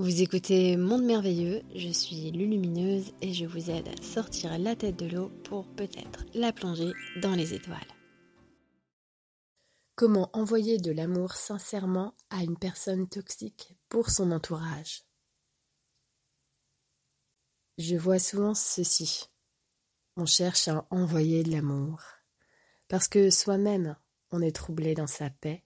Vous écoutez Monde Merveilleux, je suis Lulumineuse et je vous aide à sortir la tête de l'eau pour peut-être la plonger dans les étoiles. Comment envoyer de l'amour sincèrement à une personne toxique pour son entourage? Je vois souvent ceci. On cherche à envoyer de l'amour parce que soi-même on est troublé dans sa paix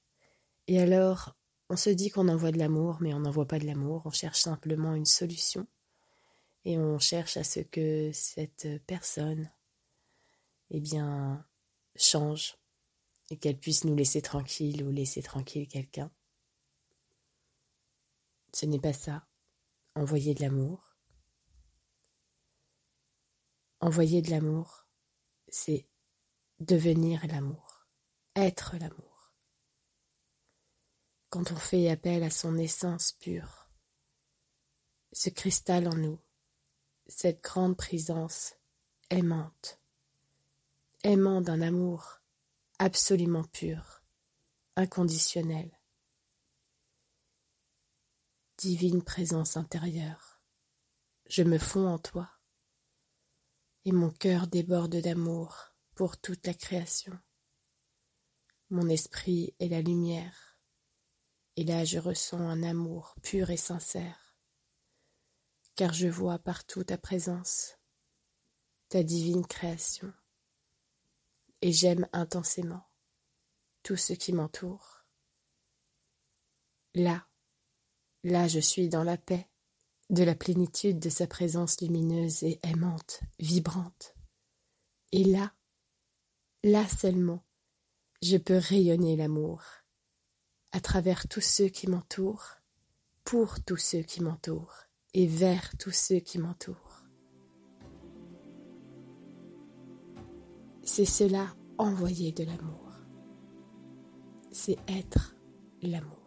et alors on se dit qu'on envoie de l'amour, mais on n'envoie pas de l'amour, on cherche simplement une solution et on cherche à ce que cette personne, eh bien, change et qu'elle puisse nous laisser tranquille ou laisser tranquille quelqu'un. Ce n'est pas ça. Envoyer de l'amour. Envoyer de l'amour, c'est devenir l'amour, être l'amour quand on fait appel à son essence pure, ce cristal en nous, cette grande présence aimante, aimant d'un amour absolument pur, inconditionnel, divine présence intérieure, je me fonds en toi, et mon cœur déborde d'amour pour toute la création. Mon esprit est la lumière, et là je ressens un amour pur et sincère, car je vois partout ta présence, ta divine création, et j'aime intensément tout ce qui m'entoure. Là, là je suis dans la paix, de la plénitude de sa présence lumineuse et aimante, vibrante. Et là, là seulement, je peux rayonner l'amour à travers tous ceux qui m'entourent, pour tous ceux qui m'entourent et vers tous ceux qui m'entourent. C'est cela envoyer de l'amour. C'est être l'amour.